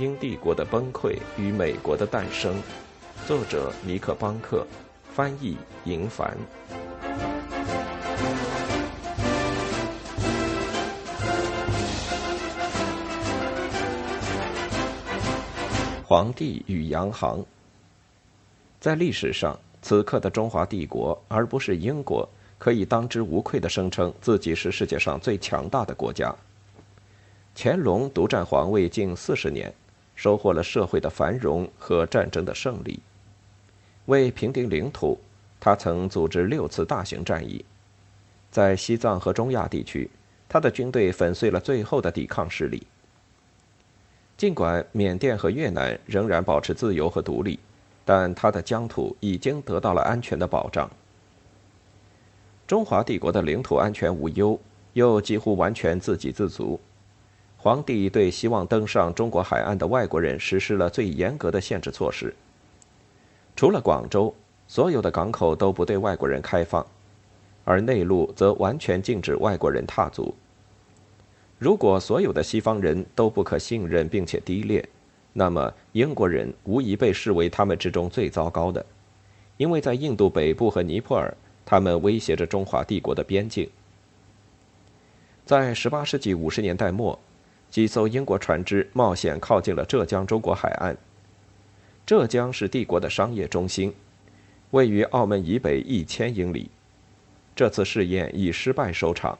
英帝国的崩溃与美国的诞生》，作者尼克·邦克，翻译银凡。皇帝与洋行，在历史上，此刻的中华帝国，而不是英国，可以当之无愧的声称自己是世界上最强大的国家。乾隆独占皇位近四十年，收获了社会的繁荣和战争的胜利。为平定领土，他曾组织六次大型战役。在西藏和中亚地区，他的军队粉碎了最后的抵抗势力。尽管缅甸和越南仍然保持自由和独立，但他的疆土已经得到了安全的保障。中华帝国的领土安全无忧，又几乎完全自给自足。皇帝对希望登上中国海岸的外国人实施了最严格的限制措施。除了广州，所有的港口都不对外国人开放，而内陆则完全禁止外国人踏足。如果所有的西方人都不可信任并且低劣，那么英国人无疑被视为他们之中最糟糕的，因为在印度北部和尼泊尔，他们威胁着中华帝国的边境。在18世纪50年代末，几艘英国船只冒险靠近了浙江中国海岸。浙江是帝国的商业中心，位于澳门以北一千英里。这次试验以失败收场。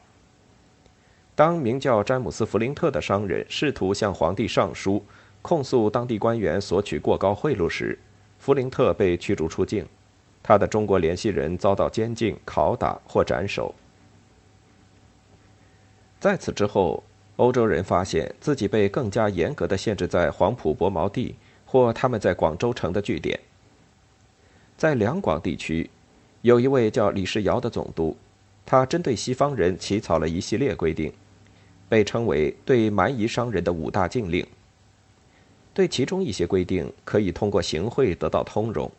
当名叫詹姆斯·弗林特的商人试图向皇帝上书，控诉当地官员索取过高贿赂时，弗林特被驱逐出境，他的中国联系人遭到监禁、拷打或斩首。在此之后，欧洲人发现自己被更加严格的限制在黄埔博锚地或他们在广州城的据点。在两广地区，有一位叫李世尧的总督，他针对西方人起草了一系列规定。被称为对蛮夷商人的五大禁令。对其中一些规定可以通过行贿得到通融，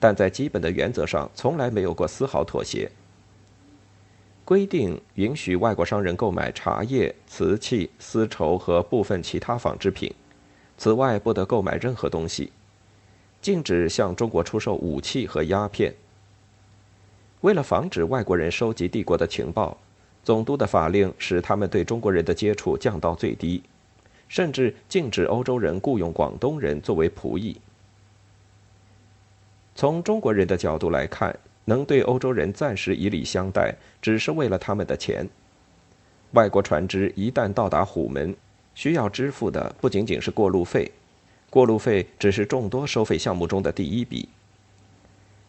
但在基本的原则上从来没有过丝毫妥协。规定允许外国商人购买茶叶、瓷器、丝绸和部分其他纺织品，此外不得购买任何东西。禁止向中国出售武器和鸦片。为了防止外国人收集帝国的情报。总督的法令使他们对中国人的接触降到最低，甚至禁止欧洲人雇佣广东人作为仆役。从中国人的角度来看，能对欧洲人暂时以礼相待，只是为了他们的钱。外国船只一旦到达虎门，需要支付的不仅仅是过路费，过路费只是众多收费项目中的第一笔。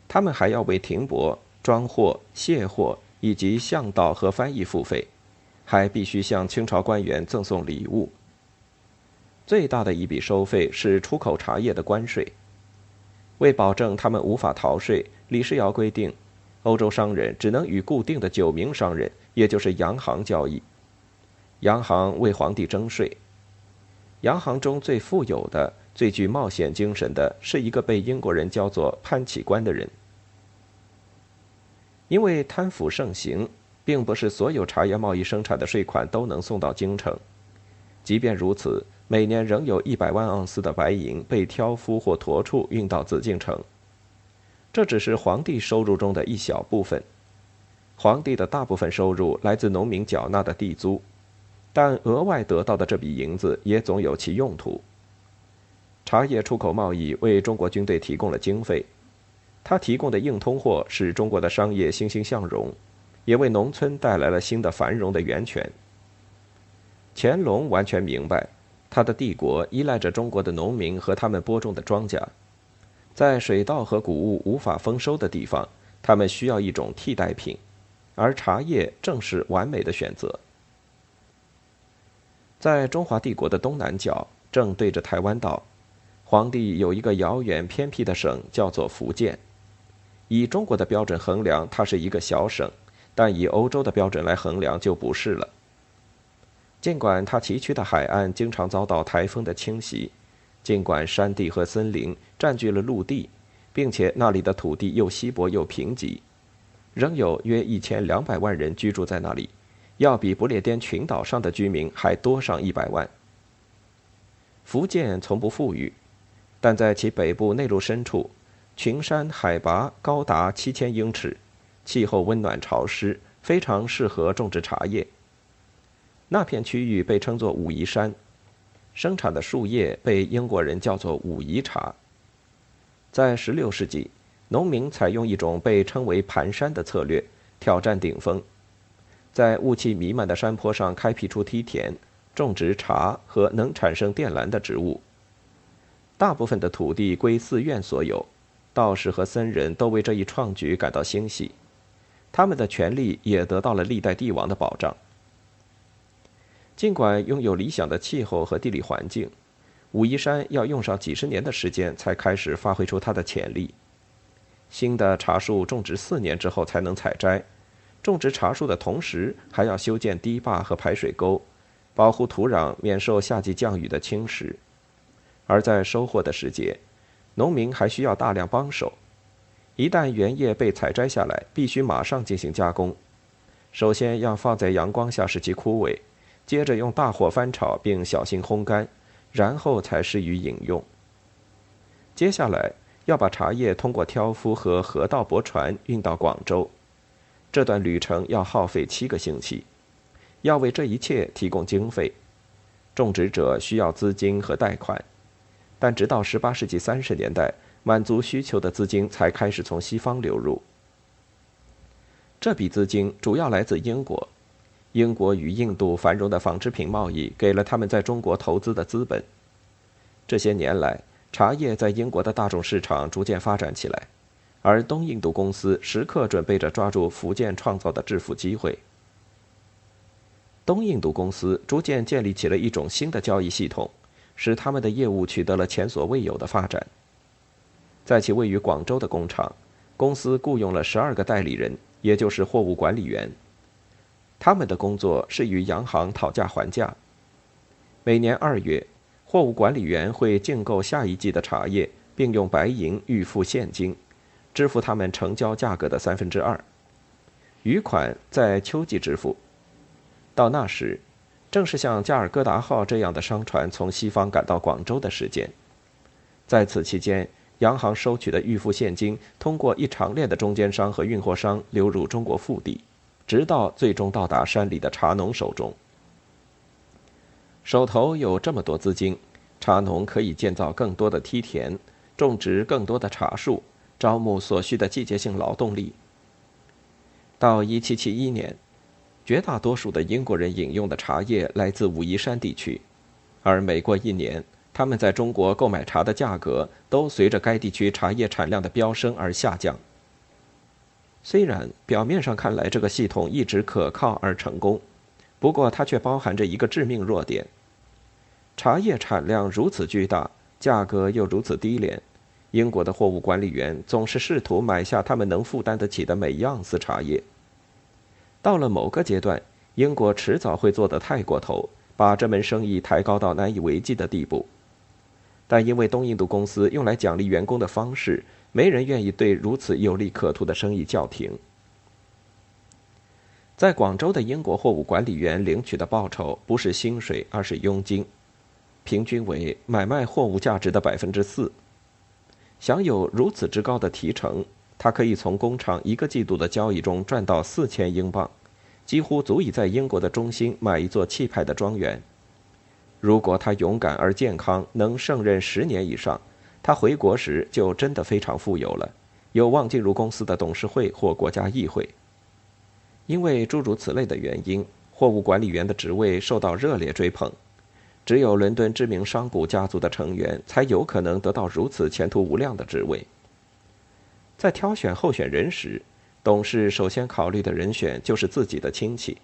他们还要为停泊、装货、卸货。以及向导和翻译付费，还必须向清朝官员赠送礼物。最大的一笔收费是出口茶叶的关税。为保证他们无法逃税，李世尧规定，欧洲商人只能与固定的九名商人，也就是洋行交易。洋行为皇帝征税。洋行中最富有的、最具冒险精神的是一个被英国人叫做潘启官的人。因为贪腐盛行，并不是所有茶叶贸易生产的税款都能送到京城。即便如此，每年仍有一百万盎司的白银被挑夫或驼畜运到紫禁城。这只是皇帝收入中的一小部分。皇帝的大部分收入来自农民缴纳的地租，但额外得到的这笔银子也总有其用途。茶叶出口贸易为中国军队提供了经费。他提供的硬通货使中国的商业欣欣向荣，也为农村带来了新的繁荣的源泉。乾隆完全明白，他的帝国依赖着中国的农民和他们播种的庄稼，在水稻和谷物无法丰收的地方，他们需要一种替代品，而茶叶正是完美的选择。在中华帝国的东南角，正对着台湾岛，皇帝有一个遥远偏僻的省，叫做福建。以中国的标准衡量，它是一个小省；但以欧洲的标准来衡量，就不是了。尽管它崎岖的海岸经常遭到台风的侵袭，尽管山地和森林占据了陆地，并且那里的土地又稀薄又贫瘠，仍有约一千两百万人居住在那里，要比不列颠群岛上的居民还多上一百万。福建从不富裕，但在其北部内陆深处，群山海拔高达七千英尺，气候温暖潮湿，非常适合种植茶叶。那片区域被称作武夷山，生产的树叶被英国人叫做武夷茶。在16世纪，农民采用一种被称为盘山的策略，挑战顶峰，在雾气弥漫的山坡上开辟出梯田，种植茶和能产生靛蓝的植物。大部分的土地归寺院所有，道士和僧人都为这一创举感到欣喜，他们的权利也得到了历代帝王的保障。尽管拥有理想的气候和地理环境，武夷山要用上几十年的时间才开始发挥出它的潜力。新的茶树种植四年之后才能采摘，种植茶树的同时还要修建堤坝和排水沟，保护土壤免受夏季降雨的侵蚀。而在收获的时节，农民还需要大量帮手。一旦原叶被采摘下来，必须马上进行加工。首先要放在阳光下使其枯萎。接着用大火翻炒，并小心烘干，然后才适于饮用。接下来要把茶叶通过挑夫和河道驳船运到广州，这段旅程要耗费七个星期。要为这一切提供经费，种植者需要资金和贷款，但直到18世纪30年代，满足需求的资金才开始从西方流入。这笔资金主要来自英国。英国与印度繁荣的纺织品贸易给了他们在中国投资的资本。这些年来，茶叶在英国的大众市场逐渐发展起来，而东印度公司时刻准备着抓住福建创造的致富机会。东印度公司逐渐建立起了一种新的交易系统，使他们的业务取得了前所未有的发展。在其位于广州的工厂，公司雇佣了十二个代理人，也就是货物管理员。他们的工作是与洋行讨价还价。每年二月，货物管理员会竞购下一季的茶叶，并用白银预付现金，支付他们成交价格的三分之二，余款在秋季支付。到那时，正是像加尔各答号这样的商船从西方赶到广州的时间。在此期间，洋行收取的预付现金通过一长链的中间商和运货商流入中国腹地。直到最终到达山里的茶农手中。手头有这么多资金，茶农可以建造更多的梯田，种植更多的茶树，招募所需的季节性劳动力。到1771年，绝大多数的英国人饮用的茶叶来自武夷山地区，而每过一年，他们在中国购买茶的价格都随着该地区茶叶产量的飙升而下降。虽然表面上看来这个系统一直可靠而成功，不过它却包含着一个致命弱点：茶叶产量如此巨大，价格又如此低廉，英国的货物管理员总是试图买下他们能负担得起的每样丝茶叶。到了某个阶段，英国迟早会做得太过头，把这门生意抬高到难以为继的地步。但因为东印度公司用来奖励员工的方式，没人愿意对如此有利可图的生意叫停。在广州的英国货物管理员领取的报酬不是薪水，而是佣金，平均为买卖货物价值的百分之四。享有如此之高的提成，他可以从工厂一个季度的交易中赚到四千英镑，几乎足以在英国的中心买一座气派的庄园。如果他勇敢而健康，能胜任十年以上，他回国时就真的非常富有了，有望进入公司的董事会或国家议会。因为诸如此类的原因，货物管理员的职位受到热烈追捧。只有伦敦知名商贾家族的成员才有可能得到如此前途无量的职位。在挑选候选人时，董事首先考虑的人选就是自己的亲戚。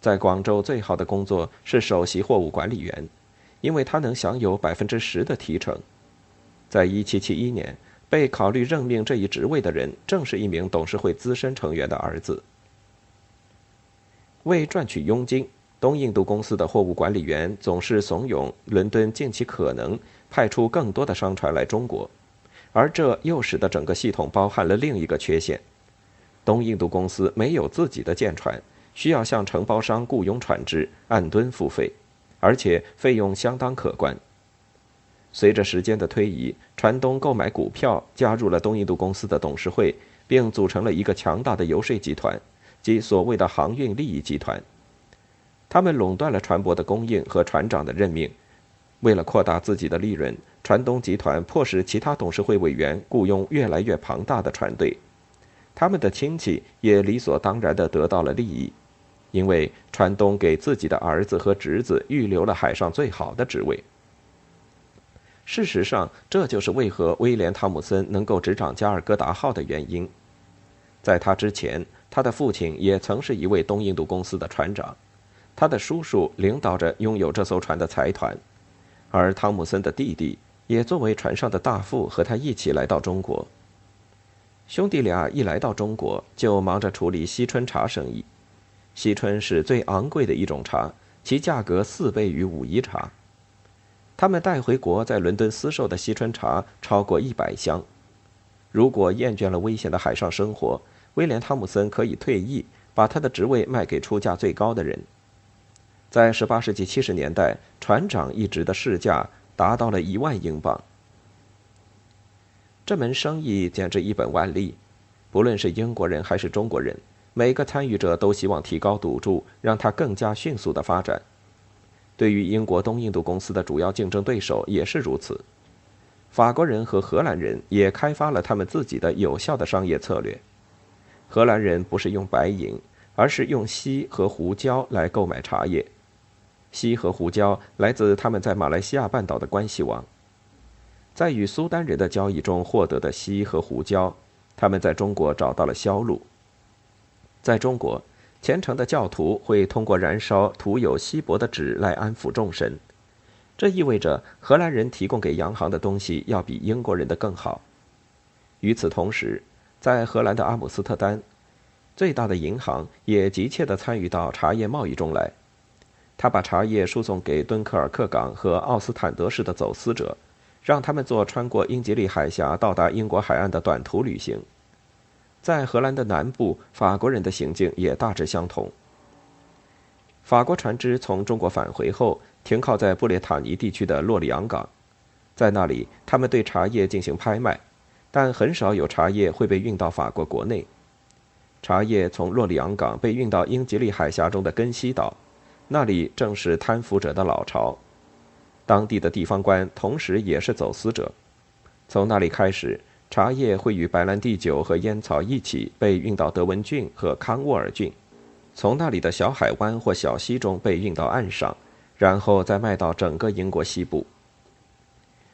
在广州最好的工作是首席货物管理员，因为他能享有百分之十的提成。在一七七一年，被考虑任命这一职位的人正是一名董事会资深成员的儿子。为赚取佣金，东印度公司的货物管理员总是怂恿伦敦尽其可能派出更多的商船来中国，而这又使得整个系统包含了另一个缺陷：东印度公司没有自己的舰船。需要向承包商雇佣船只，按吨付费，而且费用相当可观。随着时间的推移，船东购买股票，加入了东印度公司的董事会，并组成了一个强大的游说集团，即所谓的航运利益集团。他们垄断了船舶的供应和船长的任命。为了扩大自己的利润，船东集团迫使其他董事会委员雇佣越来越庞大的船队。他们的亲戚也理所当然地得到了利益，因为船东给自己的儿子和侄子预留了海上最好的职位。事实上，这就是为何威廉·汤姆森能够执掌加尔各答号的原因。在他之前，他的父亲也曾是一位东印度公司的船长，他的叔叔领导着拥有这艘船的财团，而汤姆森的弟弟也作为船上的大副和他一起来到中国。兄弟俩一来到中国，就忙着处理西春茶生意。西春是最昂贵的一种茶，其价格四倍于武夷茶。他们带回国在伦敦私售的西春茶超过一百箱。如果厌倦了危险的海上生活，威廉·汤姆森可以退役，把他的职位卖给出价最高的人。在18世纪70年代，船长一职的市价达到了一万英镑。这门生意简直一本万利，不论是英国人还是中国人，每个参与者都希望提高赌注，让它更加迅速的发展。对于英国东印度公司的主要竞争对手也是如此。法国人和荷兰人也开发了他们自己的有效的商业策略。荷兰人不是用白银，而是用锡和胡椒来购买茶叶。锡和胡椒来自他们在马来西亚半岛的关系网。在与苏丹人的交易中获得的锡和胡椒，他们在中国找到了销路。在中国。虔诚的教徒会通过燃烧涂有锡箔的纸来安抚众神，这意味着荷兰人提供给洋行的东西要比英国人的更好。与此同时，在荷兰的阿姆斯特丹，最大的银行也急切地参与到茶叶贸易中来。他把茶叶输送给敦刻尔克港和奥斯坦德市的走私者，让他们做穿过英吉利海峡到达英国海岸的短途旅行。在荷兰的南部，法国人的行径也大致相同。法国船只从中国返回后，停靠在布列塔尼地区的洛里昂港，在那里，他们对茶叶进行拍卖，但很少有茶叶会被运到法国国内。茶叶从洛里昂港被运到英吉利海峡中的根西岛，那里正是贪腐者的老巢，当地的地方官同时也是走私者，从那里开始。茶叶会与白兰地酒和烟草一起被运到德文郡和康沃尔郡，从那里的小海湾或小溪中被运到岸上，然后再卖到整个英国西部。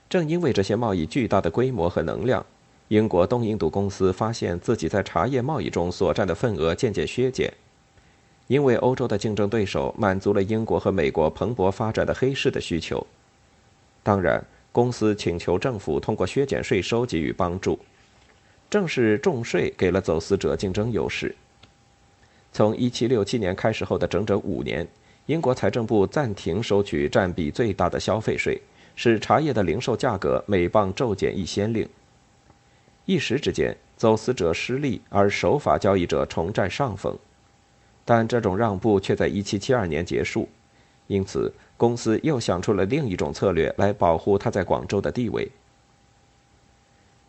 正因为这些贸易巨大的规模和能量，英国东印度公司发现自己在茶叶贸易中所占的份额渐渐削减，因为欧洲的竞争对手满足了英国和美国蓬勃发展的黑市的需求。当然。公司请求政府通过削减税收给予帮助，正是重税给了走私者竞争优势。从1767年开始后的整整五年，英国财政部暂停收取占比最大的消费税，使茶叶的零售价格每磅骤减一先令。一时之间，走私者失利，而守法交易者重占上风。但这种让步却在1772年结束，因此。公司又想出了另一种策略来保护他在广州的地位。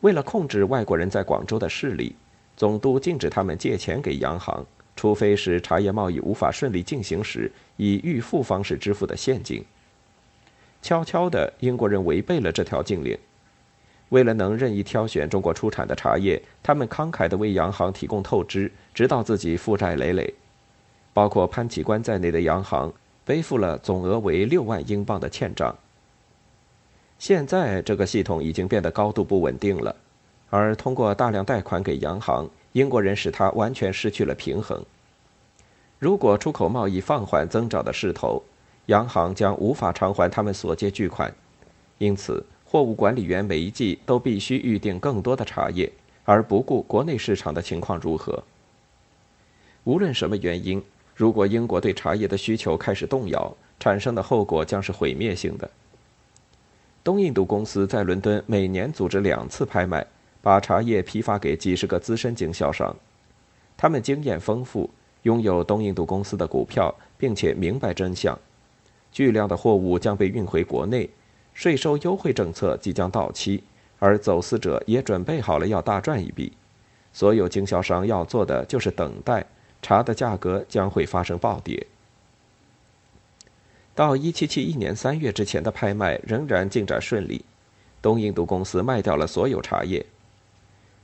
为了控制外国人在广州的势力，总督禁止他们借钱给洋行，除非是茶叶贸易无法顺利进行时以预付方式支付的现金。悄悄的，英国人违背了这条禁令。为了能任意挑选中国出产的茶叶，他们慷慨地为洋行提供透支，直到自己负债累累。包括潘启官在内的洋行。背负了总额为六万英镑的欠账。现在这个系统已经变得高度不稳定了，而通过大量贷款给洋行，英国人使它完全失去了平衡。如果出口贸易放缓增长的势头，洋行将无法偿还他们所借巨款，因此货物管理员每一季都必须预定更多的茶叶，而不顾国内市场的情况如何。无论什么原因。如果英国对茶叶的需求开始动摇，产生的后果将是毁灭性的。东印度公司在伦敦每年组织两次拍卖，把茶叶批发给几十个资深经销商。他们经验丰富，拥有东印度公司的股票，并且明白真相。巨量的货物将被运回国内，税收优惠政策即将到期，而走私者也准备好了要大赚一笔。所有经销商要做的就是等待，茶的价格将会发生暴跌。到1771年3月之前的拍卖仍然进展顺利，东印度公司卖掉了所有茶叶。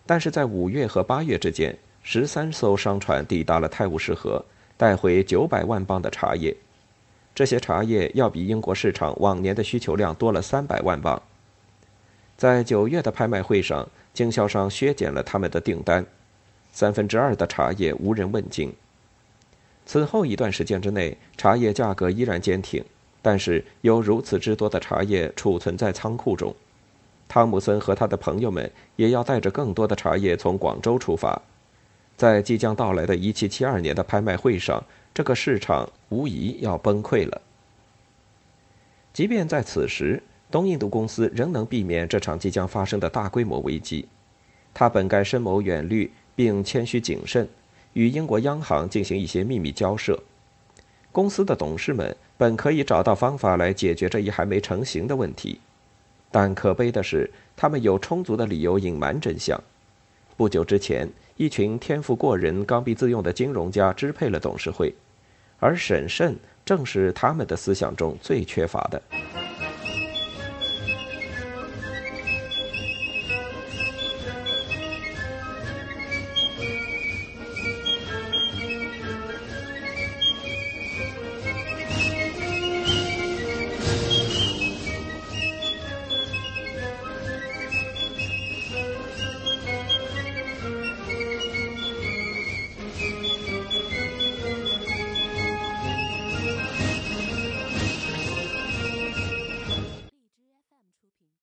但是在5月和8月之间，十三艘商船抵达了泰晤士河，带回900万磅的茶叶。这些茶叶要比英国市场往年的需求量多了300万磅。在9月的拍卖会上，经销商削减了他们的订单，三分之二的茶叶无人问津。此后一段时间之内，茶叶价格依然坚挺，但是有如此之多的茶叶储存在仓库中，汤姆森和他的朋友们也要带着更多的茶叶从广州出发。在即将到来的1772年的拍卖会上，这个市场无疑要崩溃了。即便在此时，东印度公司仍能避免这场即将发生的大规模危机。他本该深谋远虑，并谦虚谨慎。与英国央行进行一些秘密交涉，公司的董事们本可以找到方法来解决这一还没成型的问题，但可悲的是，他们有充足的理由隐瞒真相。不久之前，一群天赋过人、刚愎自用的金融家支配了董事会，而审慎正是他们的思想中最缺乏的。